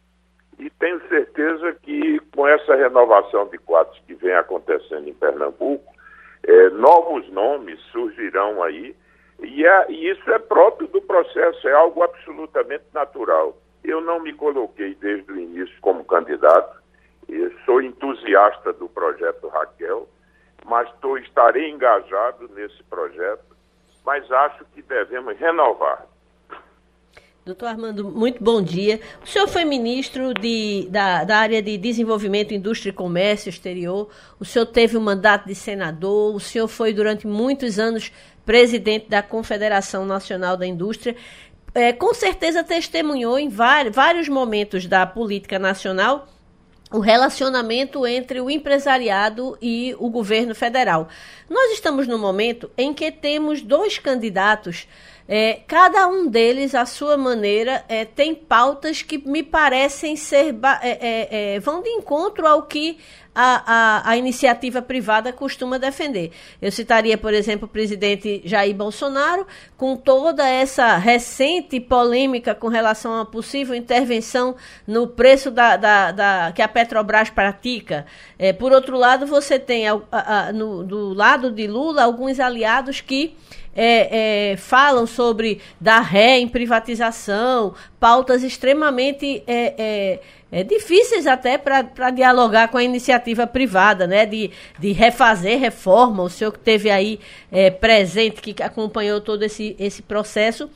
e tenho certeza que com essa renovação de quadros que vem acontecendo em Pernambuco, é, novos nomes surgirão aí, e, é, e isso é próprio do processo, é algo absolutamente natural. Eu não me coloquei desde o início como candidato, sou entusiasta do projeto Raquel, mas tô, estarei engajado nesse projeto, mas acho que devemos renovar. Doutor Armando, muito bom dia. O senhor foi ministro de, da, da, área de desenvolvimento, indústria e comércio exterior. O senhor teve o um mandato de senador. O senhor foi durante muitos anos presidente da Confederação Nacional da Indústria. É, com certeza testemunhou em vários, vários momentos da política nacional o relacionamento entre o empresariado e o governo federal. Nós estamos no momento em que temos dois candidatos é, cada um deles, à sua maneira, é, tem pautas que me parecem ser é, é, é, vão de encontro ao que a, a, a, iniciativa privada costuma defender. Eu citaria, por exemplo, o presidente Jair Bolsonaro, com toda essa recente polêmica com relação a possível intervenção no preço da, da, da que a Petrobras pratica. É, por outro lado, você tem a, no, do lado de Lula alguns aliados que é, é, falam sobre dar ré em privatização, pautas extremamente é, é, é difíceis até para dialogar com a iniciativa privada, né? De, de refazer reforma. O senhor que teve aí é, presente, que acompanhou todo esse, esse processo,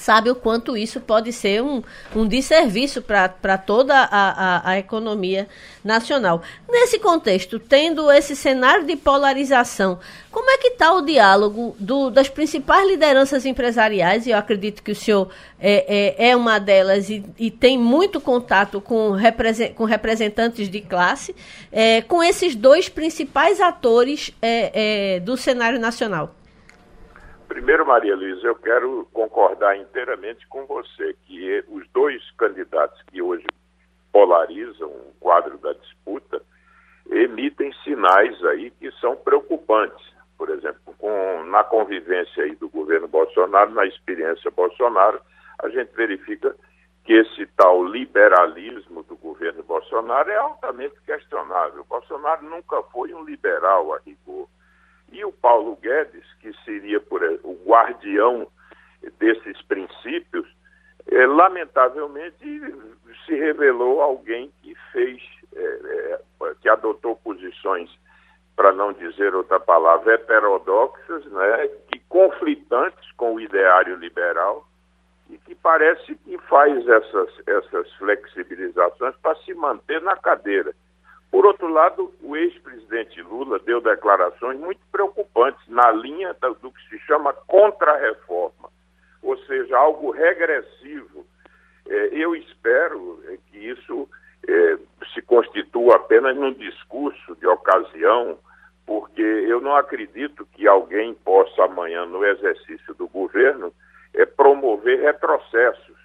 sabe o quanto isso pode ser um, um desserviço para toda a, a, a, economia nacional. Nesse contexto, tendo esse cenário de polarização, como é que está o diálogo do, das principais lideranças empresariais, e eu acredito que o senhor é, é, é uma delas e, e, tem muito contato com, represent, com representantes de classe, é, com esses dois principais atores é, é, do cenário nacional? Primeiro, Maria Luiza, eu quero concordar inteiramente com você que os dois candidatos que hoje polarizam o quadro da disputa emitem sinais aí que são preocupantes. Por exemplo, com, na convivência aí do governo Bolsonaro, na experiência Bolsonaro, a gente verifica que esse tal liberalismo do governo Bolsonaro é altamente questionável. Bolsonaro nunca foi um liberal a rigor. E o Paulo Guedes, que seria por, o guardião desses princípios, é, lamentavelmente se revelou alguém que fez, é, é, que adotou posições, para não dizer outra palavra, heterodoxas, né, que conflitantes com o ideário liberal e que parece que faz essas, essas flexibilizações para se manter na cadeira. Por outro lado, o ex-presidente Lula deu declarações muito preocupantes na linha do que se chama contra-reforma, ou seja, algo regressivo. É, eu espero é, que isso é, se constitua apenas num discurso de ocasião, porque eu não acredito que alguém possa amanhã, no exercício do governo, promover retrocessos.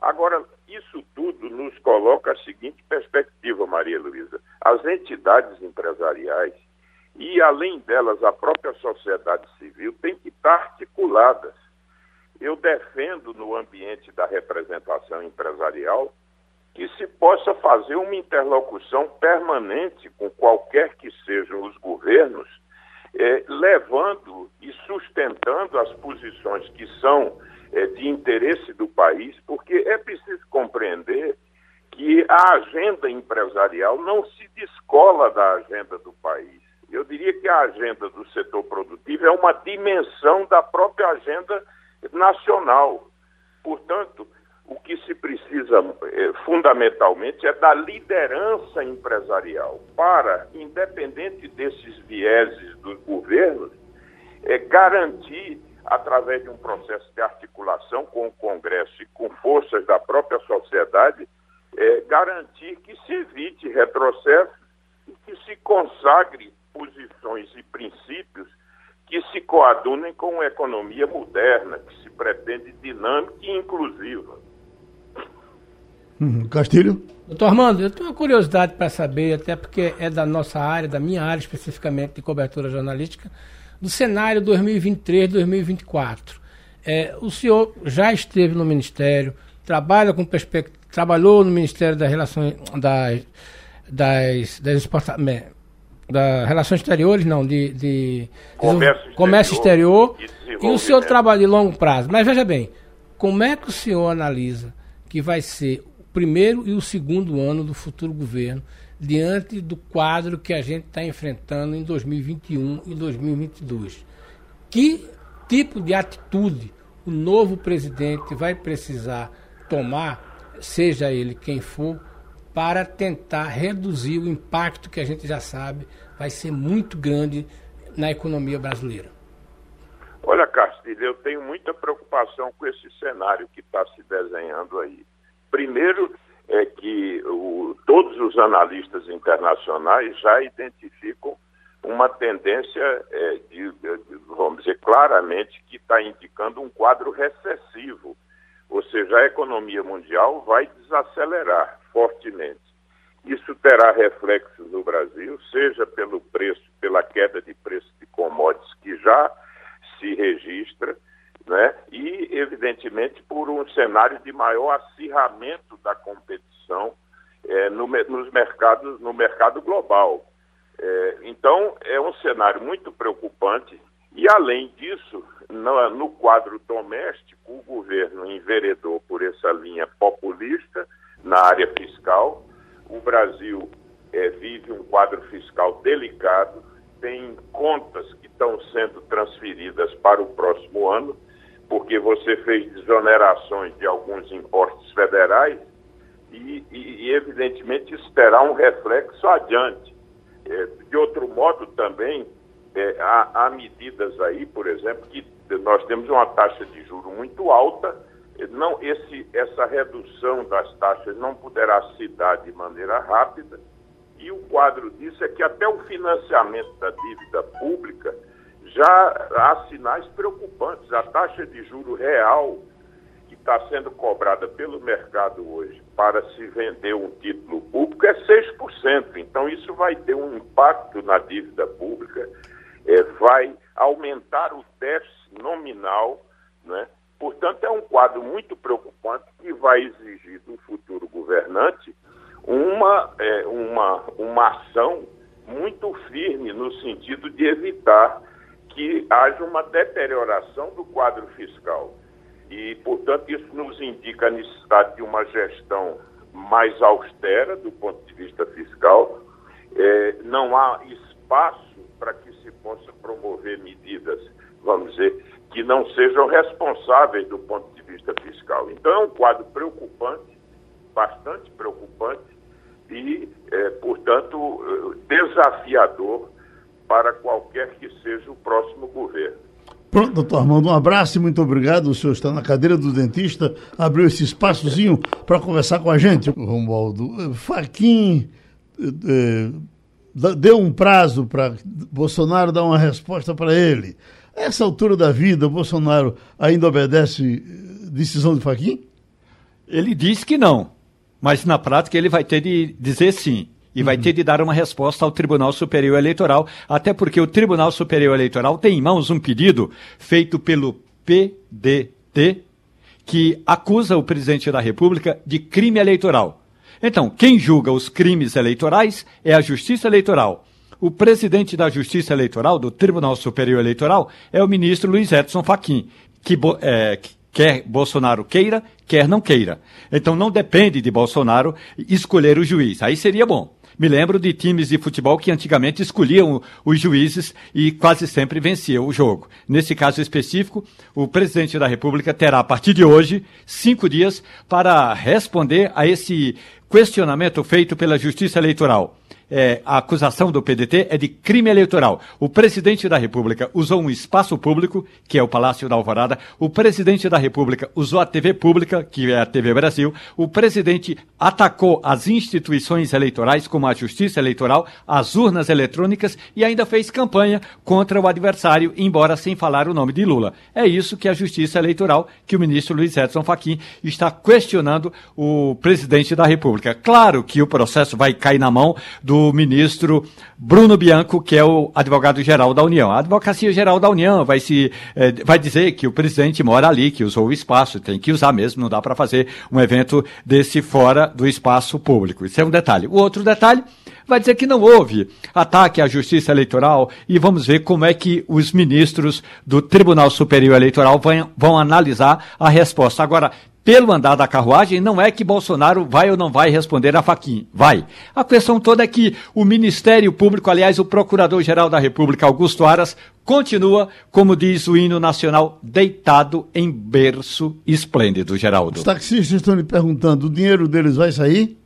Agora, isso tudo nos coloca a seguinte perspectiva, Maria Luísa. As entidades empresariais e, além delas, a própria sociedade civil têm que estar articuladas. Eu defendo, no ambiente da representação empresarial, que se possa fazer uma interlocução permanente com qualquer que sejam os governos é, levando e sustentando as posições que são é, de interesse do país, porque é preciso compreender que a agenda empresarial não se descola da agenda do país. Eu diria que a agenda do setor produtivo é uma dimensão da própria agenda nacional. Portanto, o que se precisa eh, fundamentalmente é da liderança empresarial para, independente desses vieses dos governos, é, garantir, através de um processo de articulação com o Congresso e com forças da própria sociedade, é, garantir que se evite retrocesso e que se consagre posições e princípios que se coadunem com uma economia moderna, que se pretende dinâmica e inclusiva. Uhum. Castilho? Doutor Armando, eu tenho uma curiosidade para saber, até porque é da nossa área, da minha área especificamente de cobertura jornalística, do cenário 2023-2024. É, o senhor já esteve no Ministério, trabalha com perspectiva, trabalhou no Ministério das Relações das, das, das da Relações Exteriores, não, de, de comércio, comércio exterior, exterior e, e o senhor trabalha de longo prazo. Mas veja bem, como é que o senhor analisa que vai ser primeiro e o segundo ano do futuro governo diante do quadro que a gente está enfrentando em 2021 e 2022? Que tipo de atitude o novo presidente vai precisar tomar, seja ele quem for, para tentar reduzir o impacto que a gente já sabe vai ser muito grande na economia brasileira? Olha, Castilho, eu tenho muita preocupação com esse cenário que está se desenhando aí. Primeiro, é que o, todos os analistas internacionais já identificam uma tendência, é, de, de, vamos dizer, claramente, que está indicando um quadro recessivo. Ou seja, a economia mundial vai desacelerar fortemente. Isso terá reflexo no Brasil, seja pelo preço, pela queda de preço de commodities que já se registra, né? e, evidentemente, por um cenário de maior acirramento da competição é, no, nos mercados, no mercado global. É, então, é um cenário muito preocupante, e, além disso, no, no quadro doméstico, o governo enveredou por essa linha populista na área fiscal. O Brasil é, vive um quadro fiscal delicado, tem contas que estão sendo transferidas para o próximo ano, porque você fez desonerações de alguns impostos federais e, e, e evidentemente, terá um reflexo adiante. É, de outro modo, também, é, há, há medidas aí, por exemplo, que nós temos uma taxa de juro muito alta não, esse, essa redução das taxas não poderá se dar de maneira rápida, e o quadro disso é que até o financiamento da dívida pública já há sinais preocupantes. A taxa de juro real que está sendo cobrada pelo mercado hoje para se vender um título público é 6%. Então, isso vai ter um impacto na dívida pública, é, vai aumentar o déficit nominal, né? Portanto, é um quadro muito preocupante que vai exigir do futuro governante uma, é, uma, uma ação muito firme no sentido de evitar que haja uma deterioração do quadro fiscal. E, portanto, isso nos indica a necessidade de uma gestão mais austera do ponto de vista fiscal. É, não há espaço para que se possa promover medidas, vamos dizer, que não sejam responsáveis do ponto de vista fiscal. Então é um quadro preocupante, bastante preocupante e, é, portanto, desafiador para qualquer que seja o próximo governo. Pronto, doutor Armando, um abraço e muito obrigado. O senhor está na cadeira do dentista, abriu esse espaçozinho para conversar com a gente. Romualdo, Faquim é, deu um prazo para Bolsonaro dar uma resposta para ele. A essa altura da vida, Bolsonaro ainda obedece eh, decisão de Faquim? Ele diz que não, mas na prática ele vai ter de dizer sim. E uhum. vai ter de dar uma resposta ao Tribunal Superior Eleitoral, até porque o Tribunal Superior Eleitoral tem em mãos um pedido feito pelo PDT que acusa o presidente da República de crime eleitoral. Então, quem julga os crimes eleitorais é a Justiça Eleitoral. O presidente da Justiça Eleitoral, do Tribunal Superior Eleitoral, é o ministro Luiz Edson Fachin, que, é, quer Bolsonaro queira, quer não queira. Então não depende de Bolsonaro escolher o juiz. Aí seria bom. Me lembro de times de futebol que antigamente escolhiam os juízes e quase sempre venciam o jogo. Nesse caso específico, o presidente da República terá, a partir de hoje, cinco dias para responder a esse questionamento feito pela Justiça Eleitoral é, a acusação do PDT é de crime eleitoral. O presidente da República usou um espaço público, que é o Palácio da Alvorada. O presidente da República usou a TV pública, que é a TV Brasil. O presidente atacou as instituições eleitorais, como a Justiça Eleitoral, as urnas eletrônicas e ainda fez campanha contra o adversário, embora sem falar o nome de Lula. É isso que a Justiça Eleitoral, que o ministro Luiz Edson Fachin está questionando o presidente da República. Claro que o processo vai cair na mão do ministro Bruno Bianco, que é o advogado-geral da União. A Advocacia-Geral da União vai, se, eh, vai dizer que o presidente mora ali, que usou o espaço, tem que usar mesmo, não dá para fazer um evento desse fora do espaço público. Isso é um detalhe. O outro detalhe vai dizer que não houve ataque à justiça eleitoral e vamos ver como é que os ministros do Tribunal Superior Eleitoral vão, vão analisar a resposta. Agora, pelo andar da carruagem, não é que Bolsonaro vai ou não vai responder a Faquim. Vai. A questão toda é que o Ministério Público, aliás, o Procurador-Geral da República, Augusto Aras, continua, como diz o hino nacional, deitado em berço esplêndido, Geraldo. Os taxistas estão me perguntando, o dinheiro deles vai sair?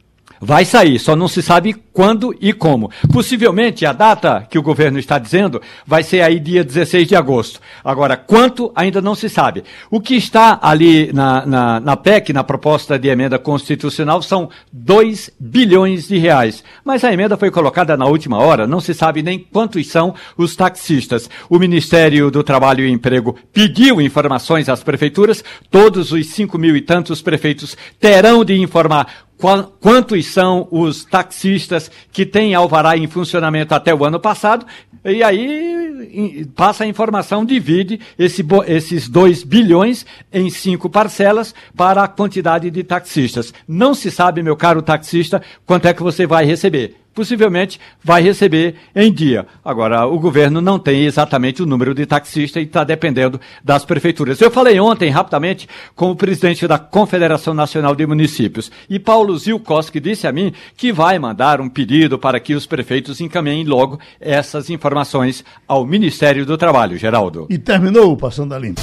Vai sair, só não se sabe quando e como. Possivelmente a data que o governo está dizendo vai ser aí dia 16 de agosto. Agora, quanto ainda não se sabe. O que está ali na, na, na PEC, na proposta de emenda constitucional, são 2 bilhões de reais. Mas a emenda foi colocada na última hora, não se sabe nem quantos são os taxistas. O Ministério do Trabalho e Emprego pediu informações às prefeituras, todos os 5 mil e tantos prefeitos terão de informar quantos são os taxistas que têm alvará em funcionamento até o ano passado, e aí passa a informação, divide esse, esses 2 bilhões em cinco parcelas para a quantidade de taxistas. Não se sabe, meu caro taxista, quanto é que você vai receber possivelmente vai receber em dia. Agora, o governo não tem exatamente o número de taxistas e está dependendo das prefeituras. Eu falei ontem, rapidamente, com o presidente da Confederação Nacional de Municípios. E Paulo Zilkowski disse a mim que vai mandar um pedido para que os prefeitos encaminhem logo essas informações ao Ministério do Trabalho, Geraldo. E terminou o Passando a Limpo.